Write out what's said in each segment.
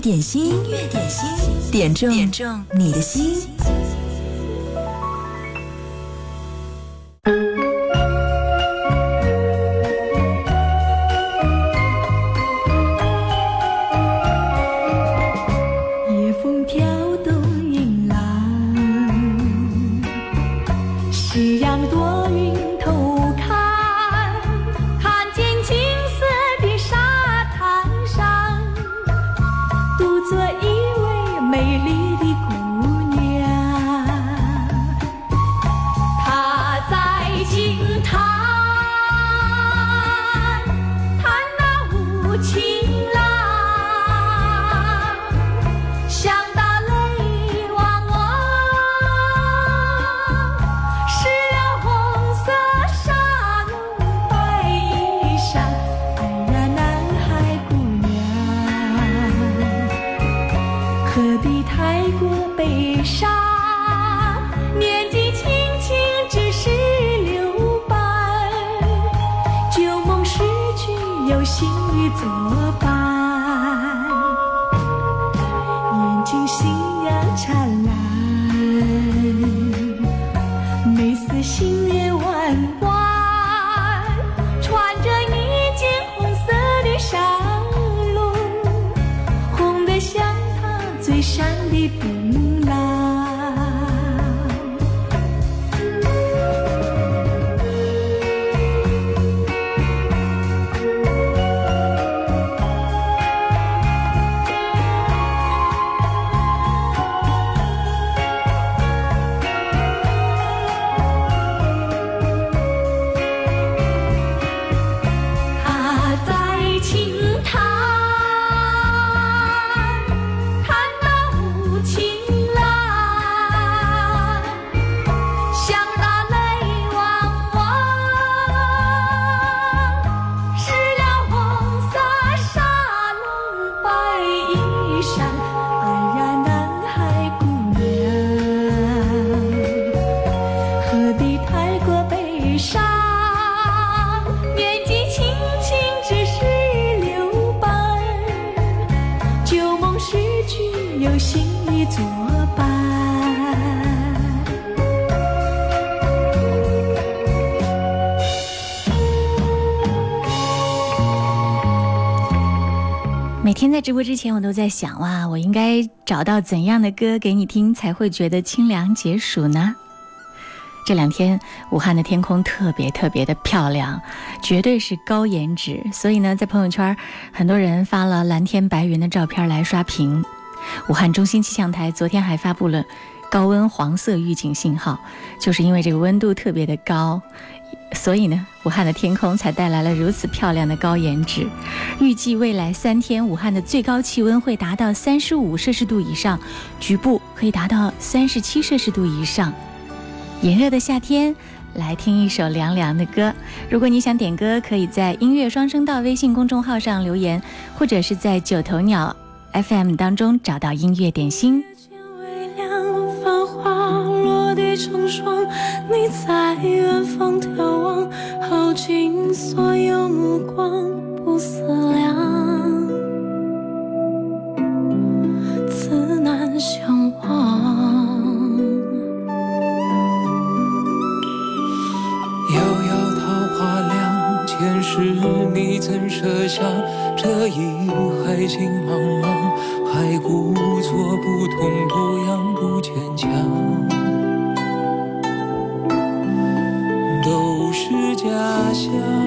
点心，音乐点心，点中点中你的心。播之前，我都在想哇，我应该找到怎样的歌给你听，才会觉得清凉解暑呢？这两天武汉的天空特别特别的漂亮，绝对是高颜值。所以呢，在朋友圈，很多人发了蓝天白云的照片来刷屏。武汉中心气象台昨天还发布了高温黄色预警信号，就是因为这个温度特别的高。所以呢，武汉的天空才带来了如此漂亮的高颜值。预计未来三天，武汉的最高气温会达到三十五摄氏度以上，局部可以达到三十七摄氏度以上。炎热的夏天，来听一首凉凉的歌。如果你想点歌，可以在音乐双声道微信公众号上留言，或者是在九头鸟 FM 当中找到音乐点心。成双，你在远方眺望，耗尽所有目光，不思量，自难相忘。遥遥桃花凉，前世你怎舍下这一海情茫茫？还故作不痛不痒不坚强。家乡。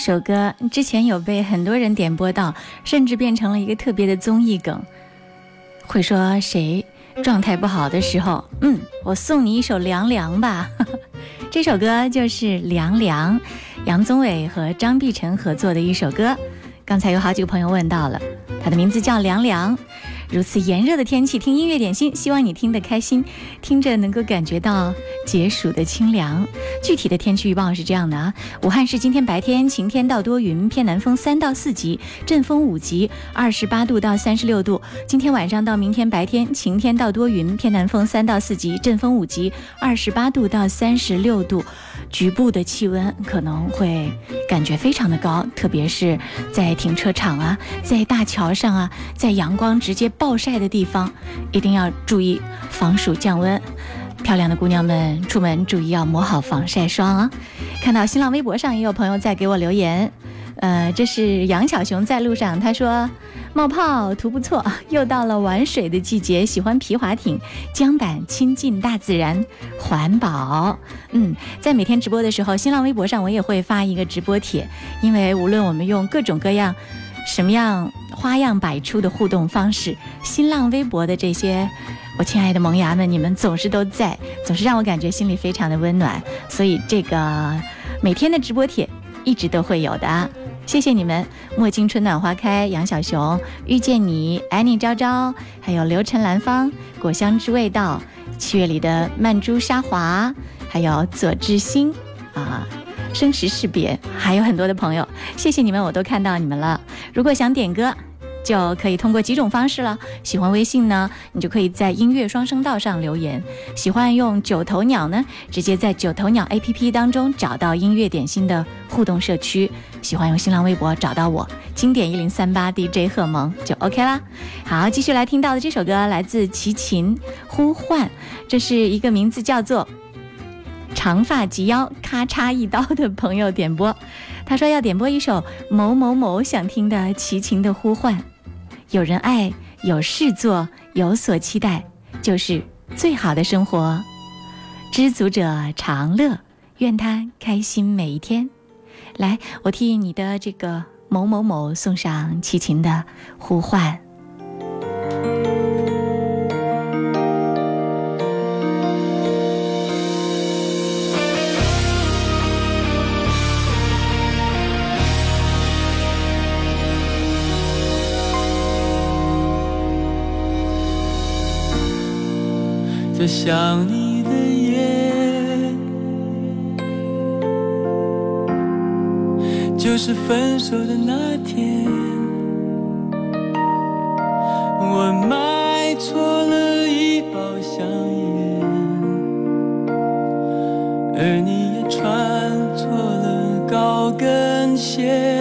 首歌之前有被很多人点播到，甚至变成了一个特别的综艺梗。会说谁状态不好的时候，嗯，我送你一首《凉凉》吧。这首歌就是《凉凉》，杨宗纬和张碧晨合作的一首歌。刚才有好几个朋友问到了，他的名字叫《凉凉》。如此炎热的天气，听音乐点心，希望你听得开心，听着能够感觉到解暑的清凉。具体的天气预报是这样的啊：武汉市今天白天晴天到多云，偏南风三到四级，阵风五级，二十八度到三十六度。今天晚上到明天白天晴天到多云，偏南风三到四级，阵风五级，二十八度到三十六度。局部的气温可能会感觉非常的高，特别是在停车场啊，在大桥上啊，在阳光直接暴晒的地方，一定要注意防暑降温。漂亮的姑娘们，出门注意要抹好防晒霜啊！看到新浪微博上也有朋友在给我留言，呃，这是杨小熊在路上，他说冒泡图不错，又到了玩水的季节，喜欢皮划艇、桨板，亲近大自然，环保。嗯，在每天直播的时候，新浪微博上我也会发一个直播帖，因为无论我们用各种各样。什么样花样百出的互动方式？新浪微博的这些，我亲爱的萌芽们，你们总是都在，总是让我感觉心里非常的温暖。所以这个每天的直播帖一直都会有的，谢谢你们！墨镜春暖花开，杨小熊遇见你，爱你朝朝，还有刘晨兰芳，果香之味道，七月里的曼珠沙华，还有左志新啊。生时识别，还有很多的朋友，谢谢你们，我都看到你们了。如果想点歌，就可以通过几种方式了。喜欢微信呢，你就可以在音乐双声道上留言；喜欢用九头鸟呢，直接在九头鸟 APP 当中找到音乐点心的互动社区；喜欢用新浪微博找到我，经典一零三八 DJ 贺萌就 OK 啦。好，继续来听到的这首歌来自齐秦，《呼唤》，这是一个名字叫做。长发及腰，咔嚓一刀的朋友点播，他说要点播一首某某某想听的齐秦的呼唤。有人爱，有事做，有所期待，就是最好的生活。知足者常乐，愿他开心每一天。来，我替你的这个某某某送上齐秦的呼唤。想你的夜，就是分手的那天，我买错了一包香烟，而你也穿错了高跟鞋。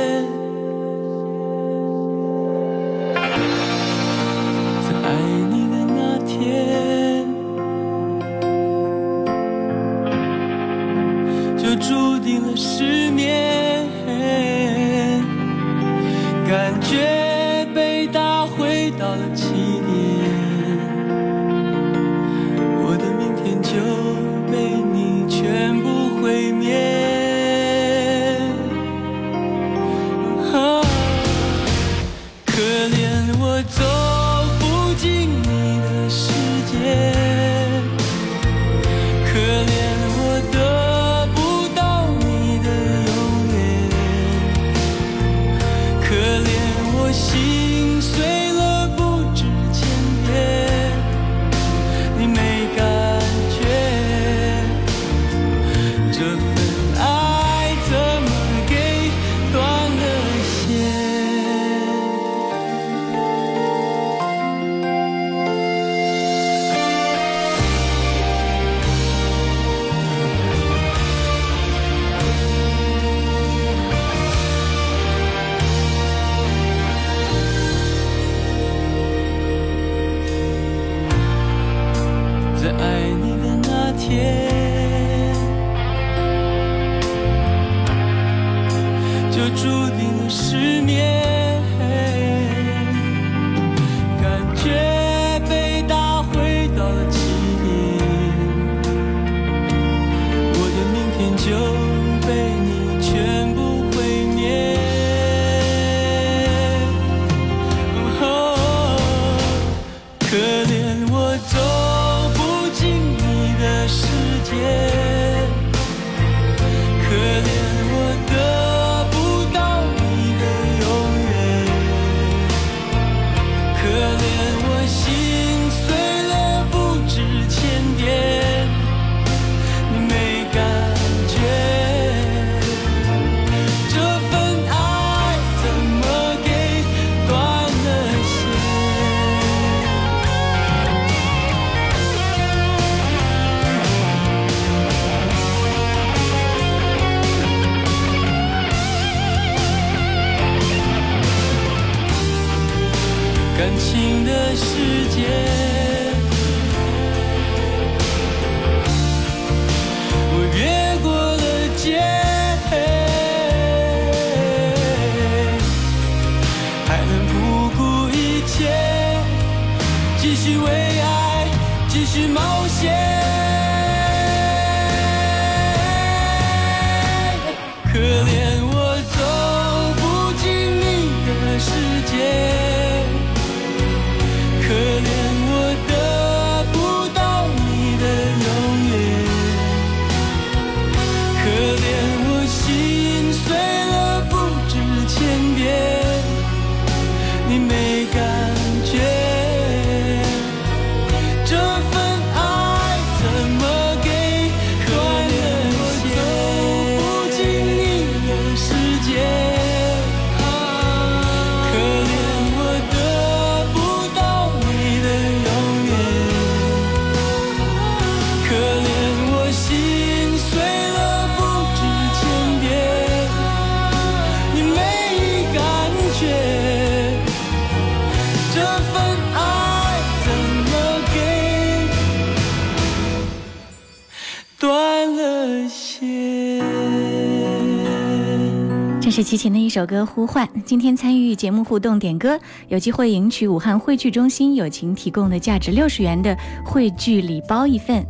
是齐秦的一首歌《呼唤》。今天参与节目互动点歌，有机会赢取武汉汇聚中心友情提供的价值六十元的汇聚礼包一份。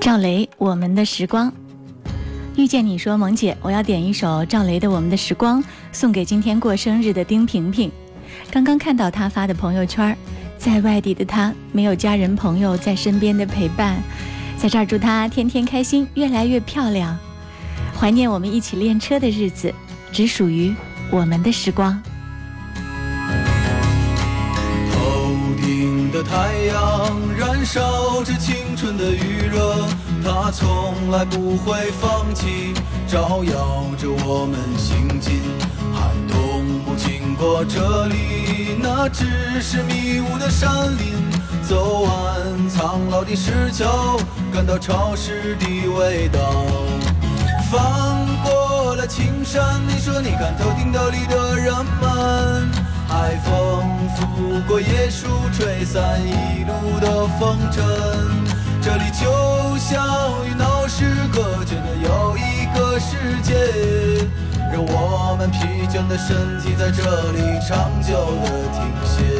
赵雷，《我们的时光》。遇见你说，萌姐，我要点一首赵雷的《我们的时光》，送给今天过生日的丁萍萍。刚刚看到他发的朋友圈。在外地的他，没有家人朋友在身边的陪伴，在这儿祝他天天开心，越来越漂亮。怀念我们一起练车的日子，只属于我们的时光。头顶的太阳燃烧着青春的余热，它从来不会放弃，照耀着我们行进。寒冬不经过这里，那只是迷雾的山林。走完苍老的石桥，感到潮湿的味道。翻过了青山，你说你看头顶斗笠的人们，海风拂过椰树，吹散一路的风尘。这里就像与闹市隔绝的又一个世界，让我们疲倦的身体在这里长久的停歇。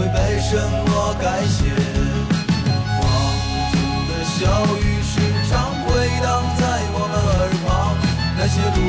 会被什么改写。放纵的小雨时常回荡在我们耳旁，那些路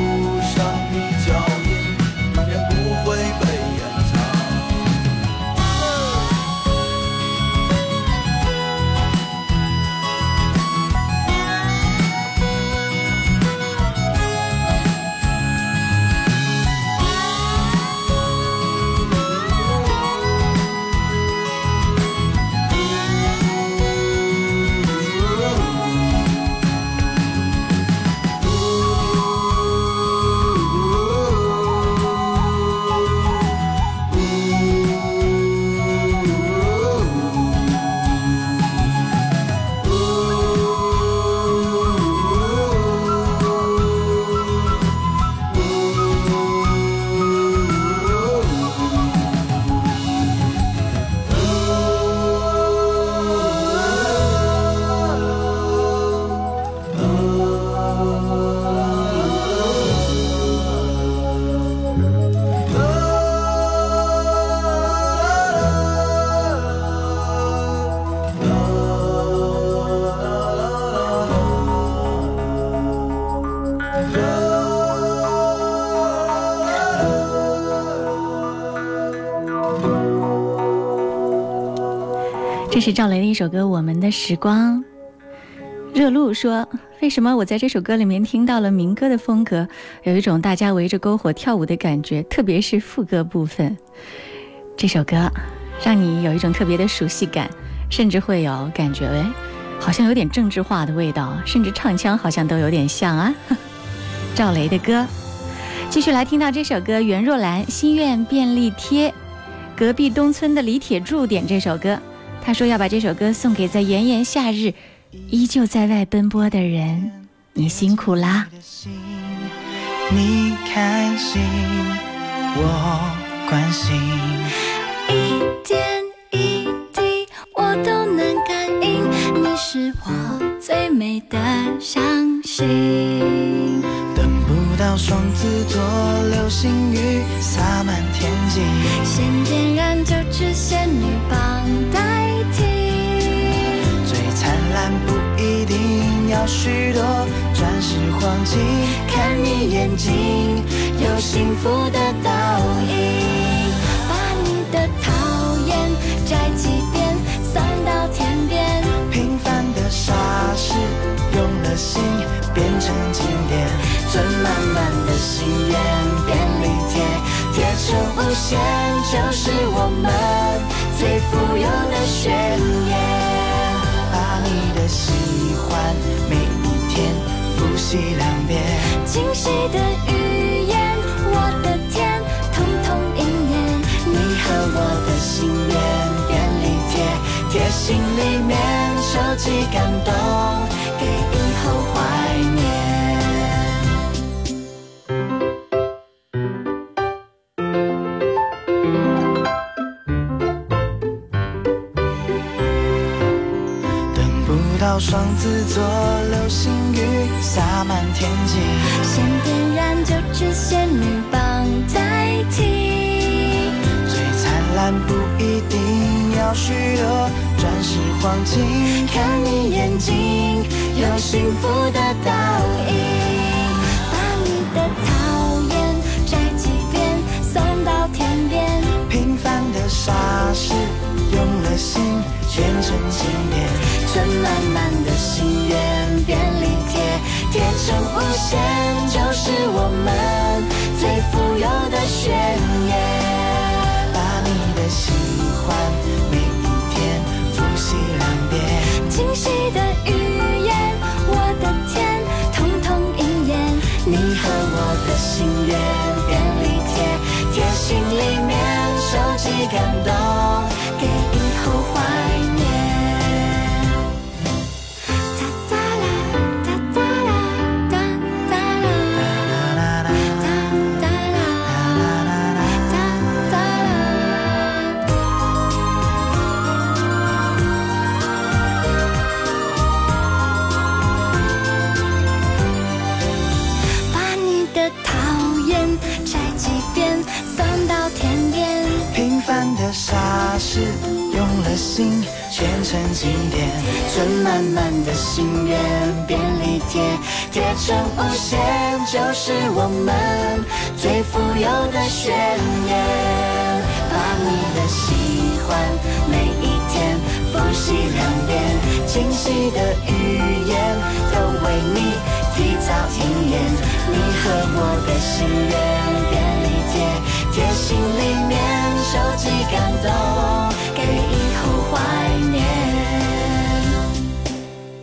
是赵雷的一首歌《我们的时光》。热露说：“为什么我在这首歌里面听到了民歌的风格，有一种大家围着篝火跳舞的感觉，特别是副歌部分。这首歌让你有一种特别的熟悉感，甚至会有感觉，哎，好像有点政治化的味道，甚至唱腔好像都有点像啊。”赵雷的歌，继续来听到这首歌，袁若兰《心愿便利贴》，隔壁东村的李铁柱点这首歌。他说要把这首歌送给在炎炎夏日依旧在外奔波的人，你辛苦啦！你开心，我关心。一点一滴我都能感应，你是我最美的相信。等不到双子座流星雨洒满天际，先点燃九支仙女棒代替。最不一定要许多钻石黄金，看你眼睛有幸福的倒影，把你的讨厌摘几遍，散到天边。平凡的傻事用了心变成经典存满满的心愿便利贴，贴成无限，就是我们最富有的宣言。喜欢每一天复习两遍，惊喜的语言，我的天，通通应验。你和我的心愿便利贴，贴心里面收集感动，给以后怀念。做流星雨洒满天际，先点燃九支仙女棒代替。最灿烂不一定要许多钻石黄金，看你眼睛有幸福的倒影。把你的讨厌摘几遍，送到天边。平凡的傻事用了心变成经典，存满满心愿便利贴，贴成无限，就是我们最富有的宣言。把你的喜欢每一天复习两遍。心变成经典，存满满的心愿便利贴，贴成无限，就是我们最富有的宣言。把你的喜欢每一天复习两遍，惊喜的语言都为你提早应验。你和我的心愿便利贴，贴心里面收集感动，给以后怀念。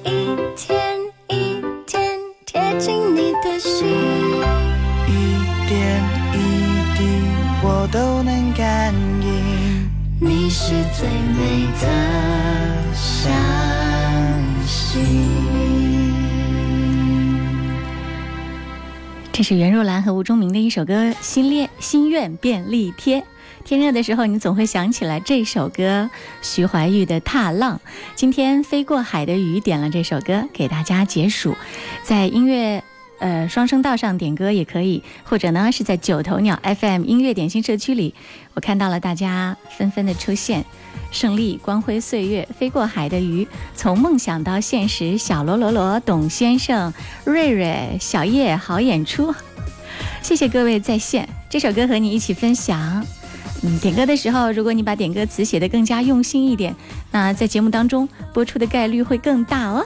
一天一天贴近你的心，一点一滴我都能感应，你是最美的相信。这是袁若兰和吴忠明的一首歌《心恋心愿便利贴》。天热的时候，你总会想起来这首歌，徐怀钰的《踏浪》。今天飞过海的鱼点了这首歌给大家解暑，在音乐呃双声道上点歌也可以，或者呢是在九头鸟 FM 音乐点心社区里，我看到了大家纷纷的出现。胜利、光辉岁月、飞过海的鱼，从梦想到现实，小罗罗罗、董先生、瑞瑞、小叶，好演出，谢谢各位在线。这首歌和你一起分享。嗯，点歌的时候，如果你把点歌词写得更加用心一点，那在节目当中播出的概率会更大哦。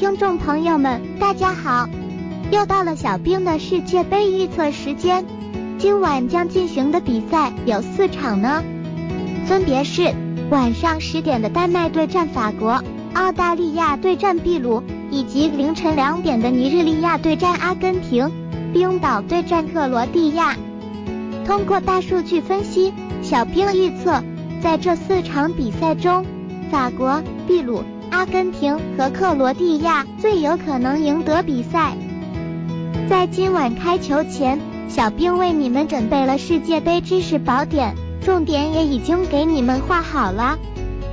听众朋友们，大家好！又到了小兵的世界杯预测时间，今晚将进行的比赛有四场呢，分别是晚上十点的丹麦对战法国，澳大利亚对战秘鲁，以及凌晨两点的尼日利亚对战阿根廷，冰岛对战克罗地亚。通过大数据分析，小兵预测，在这四场比赛中，法国、秘鲁、阿根廷和克罗地亚最有可能赢得比赛。在今晚开球前，小兵为你们准备了世界杯知识宝典，重点也已经给你们画好了。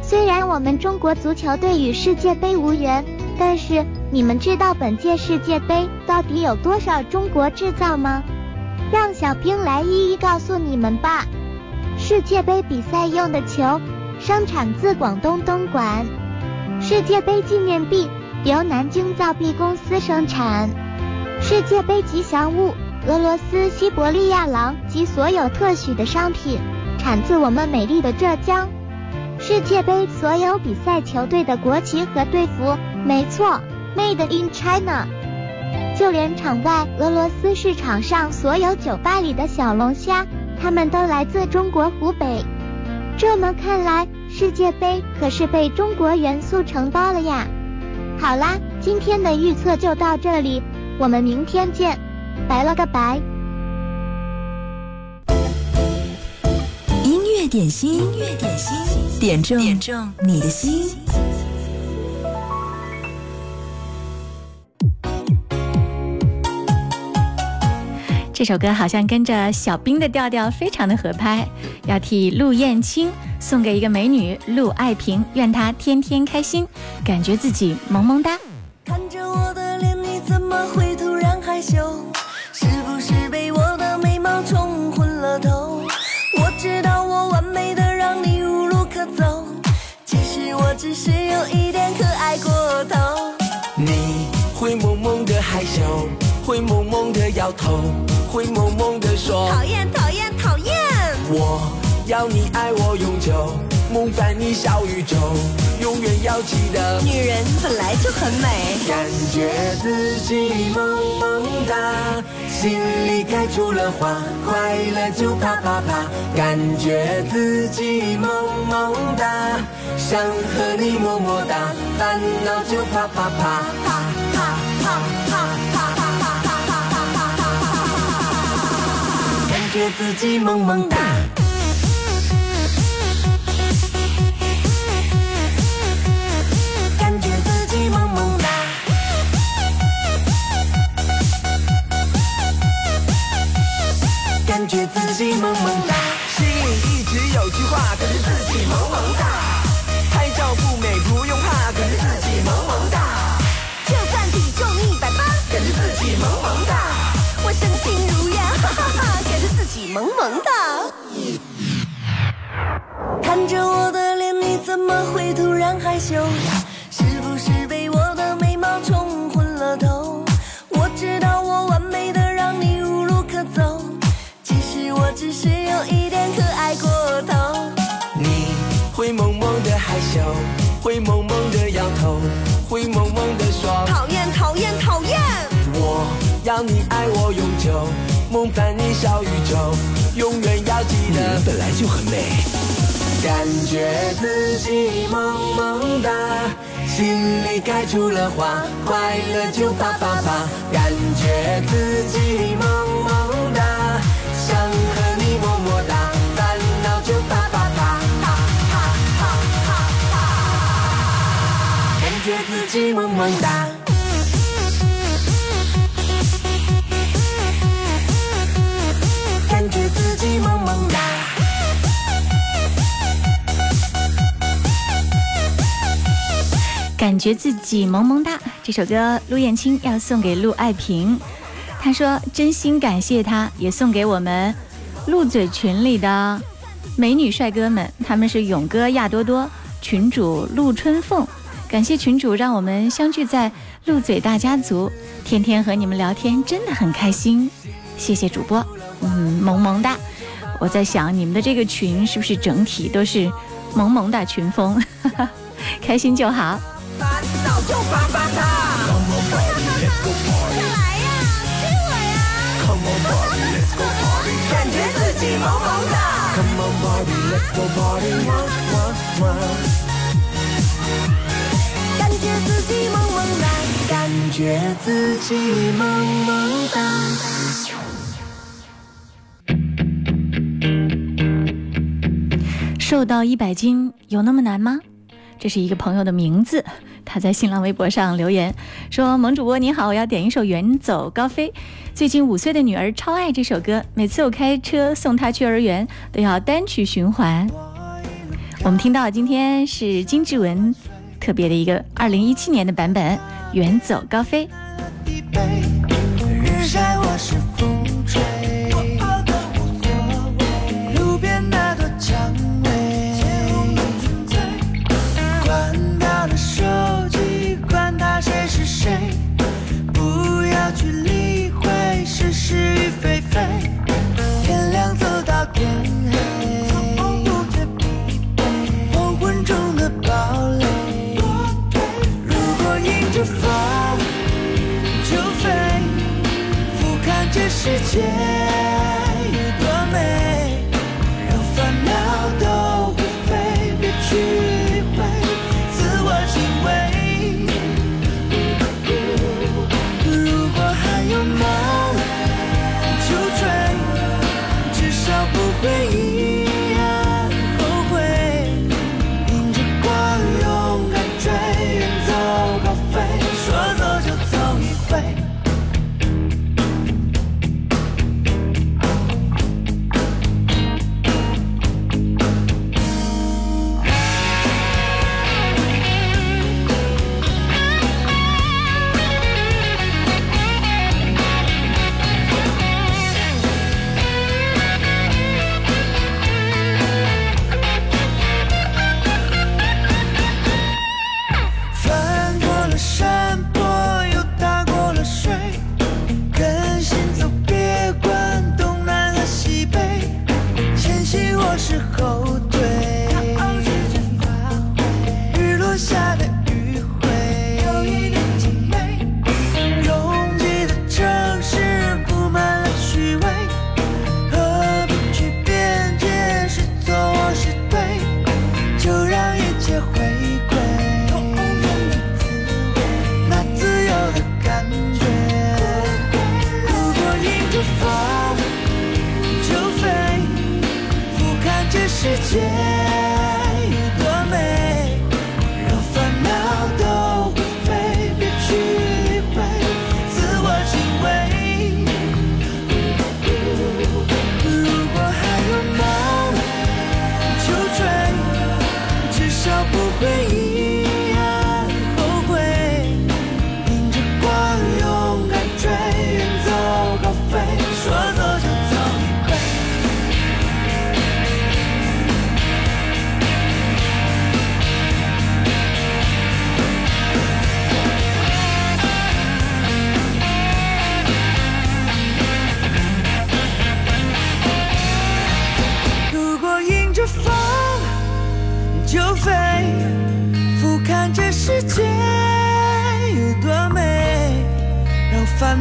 虽然我们中国足球队与世界杯无缘，但是你们知道本届世界杯到底有多少中国制造吗？让小兵来一一告诉你们吧。世界杯比赛用的球，生产自广东东莞。世界杯纪念币由南京造币公司生产。世界杯吉祥物俄罗斯西伯利亚狼及所有特许的商品，产自我们美丽的浙江。世界杯所有比赛球队的国旗和队服，没错，Made in China。就连场外俄罗斯市场上所有酒吧里的小龙虾，它们都来自中国湖北。这么看来，世界杯可是被中国元素承包了呀！好啦，今天的预测就到这里，我们明天见，拜了个拜。音乐点心，音乐点心，点中点中你的心。这首歌好像跟着小兵的调调非常的合拍，要替陆燕青送给一个美女陆爱萍，愿她天天开心，感觉自己萌萌哒。看着我的脸，你怎么会突然害羞？是不是被我的美貌冲昏了头？我知道我完美的让你无路可走，其实我只是有一点可爱过头。你会萌萌的害羞，会萌萌的摇头，灰蒙蒙的说讨厌讨厌讨厌！我要你爱我永久，梦在你小宇宙，永远要记得。女人本来就很美，感觉自己萌萌哒，心里开出了花，快乐就啪啪啪。感觉自己萌萌哒，想和你么么哒，烦恼就啪啪啪啪啪啪感觉自己萌萌哒。感觉自己萌萌哒。感觉自己萌萌哒。心里一直有句话，感觉自己萌萌哒。萌萌哒。看着我的脸，你怎么会突然害羞？是不是被我的美貌冲昏了头？我知道我完美的让你无路可走，其实我只是有一点可爱过头。你会萌萌的害羞，会萌萌的摇头，会萌萌的说讨厌讨厌讨厌！我要你爱我永久，梦在你小宇宙，永远要记得，本来就很美。感觉自己萌萌哒，心里开出了花。快乐就啪啪啪，感觉自己萌萌哒。想和你么么哒，烦恼就啪啪啪。感觉自己萌萌哒。感觉自己萌萌哒。这首歌陆燕青要送给陆爱萍，她说真心感谢她，也送给我们陆嘴群里的美女帅哥们，他们是勇哥、亚多多、群主陆春凤，感谢群主让我们相聚在陆嘴大家族，天天和你们聊天真的很开心，谢谢主播，嗯，萌萌哒。我在想你们的这个群是不是整体都是萌萌哒群风，开心就好。烦恼就啪啪啪。Come on Barbie, let's go party。来呀，追我呀！Come on Barbie, let's go party。感觉自己萌萌的。Come on Barbie, let's go party。哇哇哇。感觉自己萌萌哒，感觉自己萌萌哒。瘦到一百斤有那么难吗？这是一个朋友的名字，他在新浪微博上留言说：“萌主播你好，我要点一首《远走高飞》。最近五岁的女儿超爱这首歌，每次我开车送她去幼儿园都要单曲循环。”我们听到今天是金志文特别的一个二零一七年的版本《远走高飞》。是与非非，天亮走到天黑，不觉疲惫，黄昏中的堡垒，如果迎着风。就飞，俯瞰这世界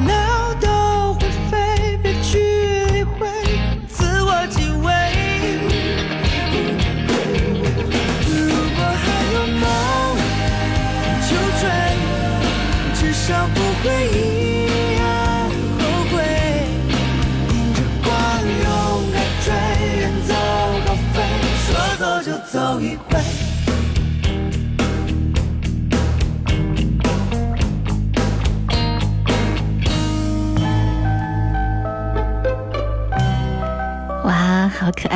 让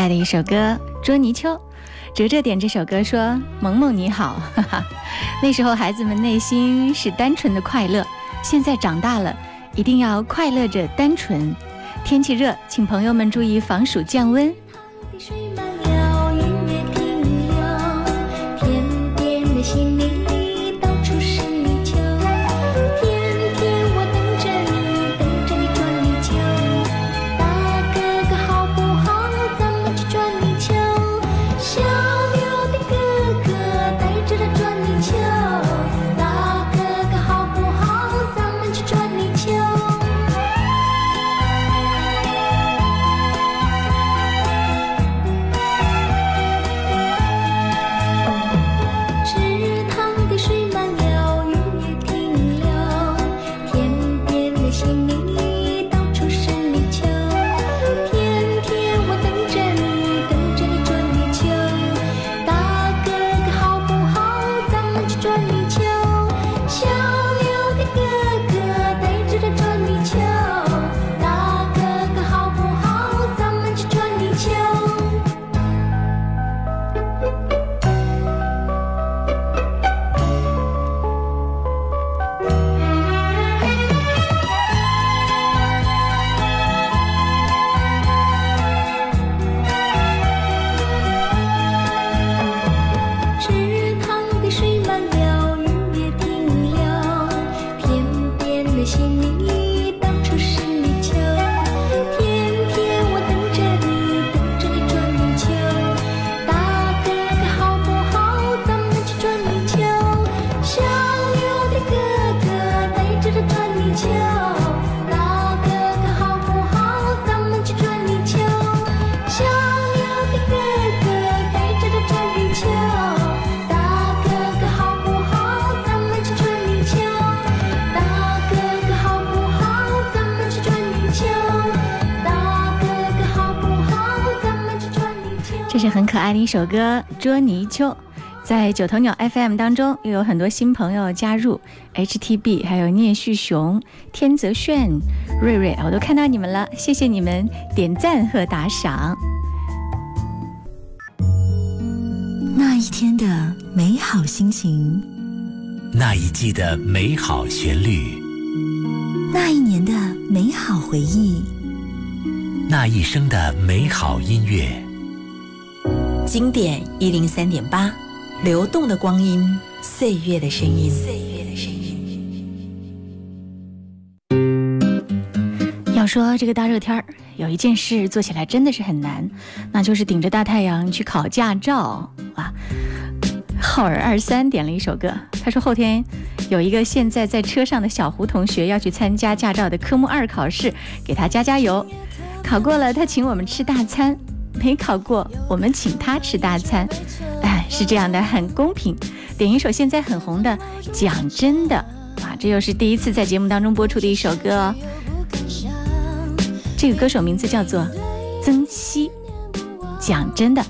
爱的一首歌《捉泥鳅》。哲哲点这首歌说：“萌萌你好，哈哈。那时候孩子们内心是单纯的快乐，现在长大了，一定要快乐着单纯。天气热，请朋友们注意防暑降温。首歌《捉泥鳅》。在九头鸟 FM 当中，又有很多新朋友加入，HTB，还有聂旭雄、天泽炫、瑞瑞，我都看到你们了，谢谢你们点赞和打赏。那一天的美好心情，那一季的美好旋律，那一年的美好回忆，那一生的美好音乐。经典一零三点八，流动的光阴，岁月的声音。岁月的声音。要说这个大热天儿，有一件事做起来真的是很难，那就是顶着大太阳去考驾照啊！浩儿二三点了一首歌，他说后天有一个现在在车上的小胡同学要去参加驾照的科目二考试，给他加加油。考过了，他请我们吃大餐。没考过，我们请他吃大餐，哎，是这样的，很公平。点一首现在很红的《讲真的》，哇，这又是第一次在节目当中播出的一首歌哦。这个歌手名字叫做曾希，讲真的。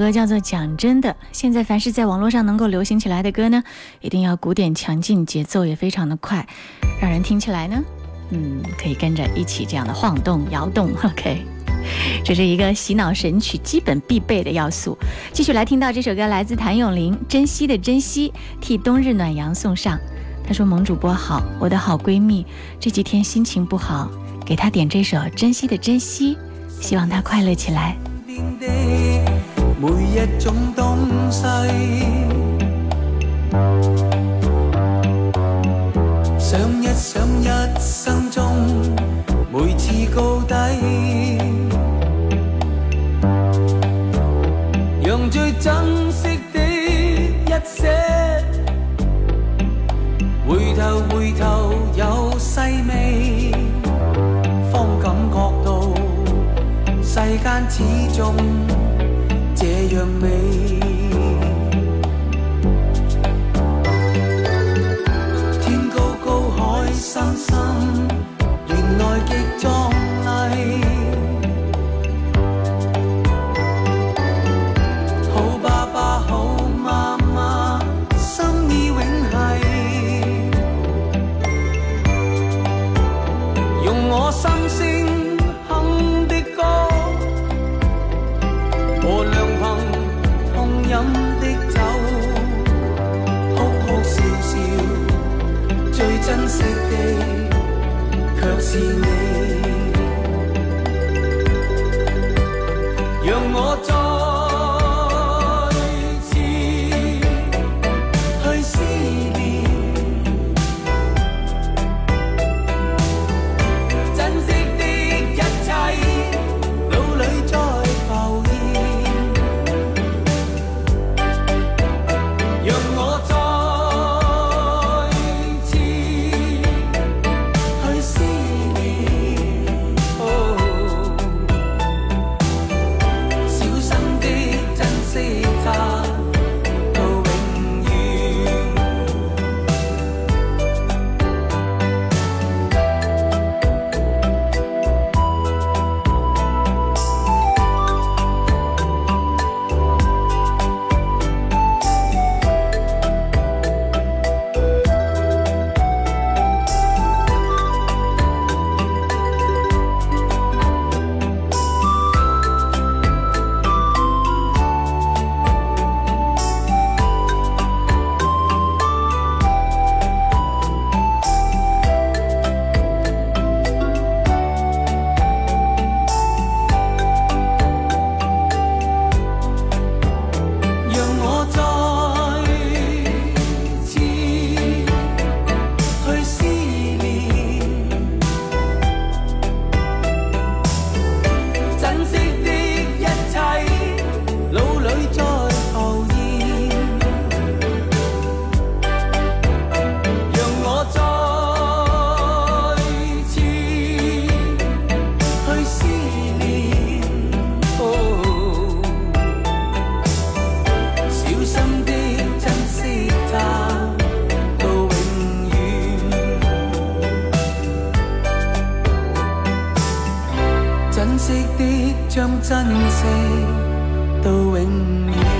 歌叫做《讲真的》。现在凡是在网络上能够流行起来的歌呢，一定要鼓点强劲，节奏也非常的快，让人听起来呢，嗯，可以跟着一起这样的晃动、摇动。OK，这是一个洗脑神曲基本必备的要素。继续来听到这首歌，来自谭咏麟，《珍惜的珍惜》，替冬日暖阳送上。他说：“萌主播好，我的好闺蜜这几天心情不好，给她点这首《珍惜的珍惜》，希望她快乐起来。”种东西，這樣美。的将珍惜到永远。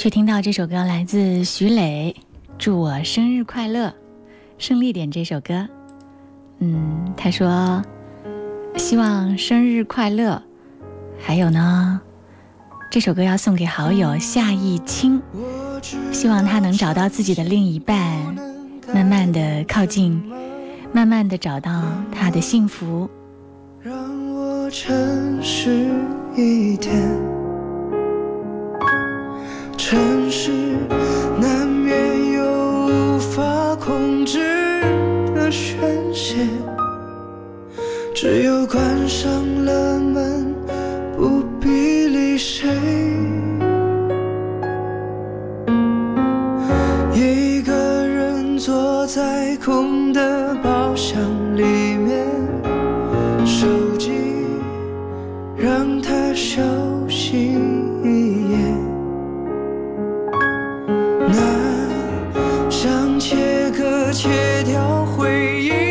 却听到这首歌，来自徐磊，《祝我生日快乐》，胜利点这首歌。嗯，他说希望生日快乐，还有呢，这首歌要送给好友夏艺清，希望他能找到自己的另一半，慢慢的靠近，慢慢的找到他的幸福。让我诚实一点。城市难免有无法控制的宣泄，只有关上了门，不必理谁。一个人坐在空的包厢里面，手机让它休息切掉回忆。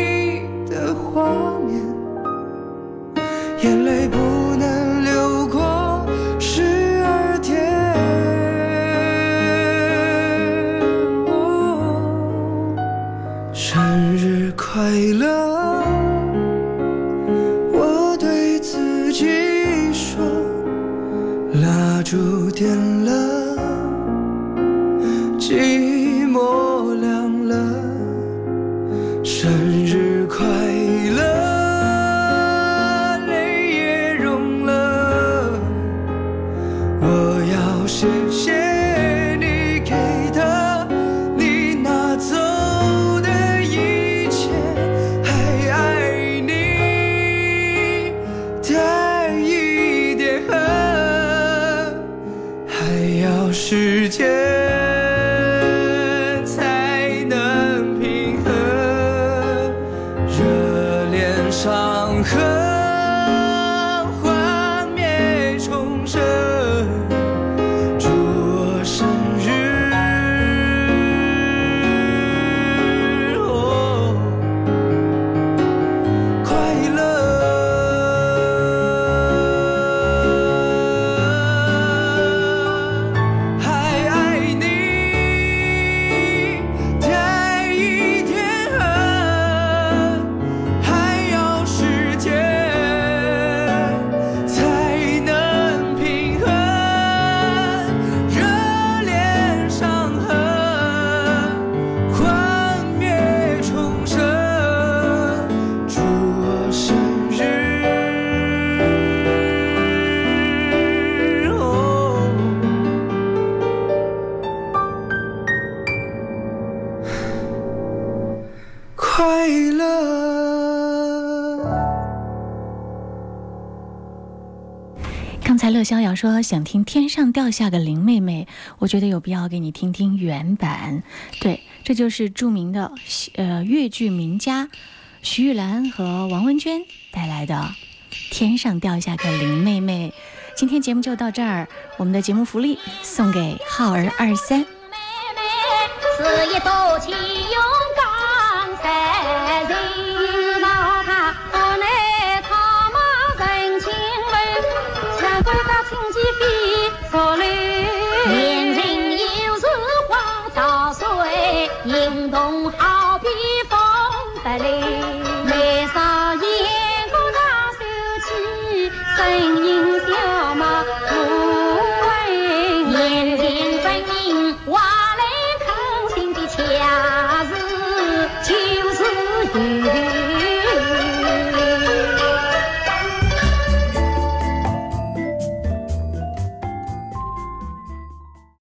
说想听天上掉下个林妹妹，我觉得有必要给你听听原版。对，这就是著名的呃越剧名家徐玉兰和王文娟带来的《天上掉下个林妹妹》。今天节目就到这儿，我们的节目福利送给浩儿二三。是一座气勇